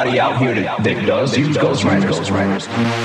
Anybody out here that, that does use ghostwriters? ghostwriters.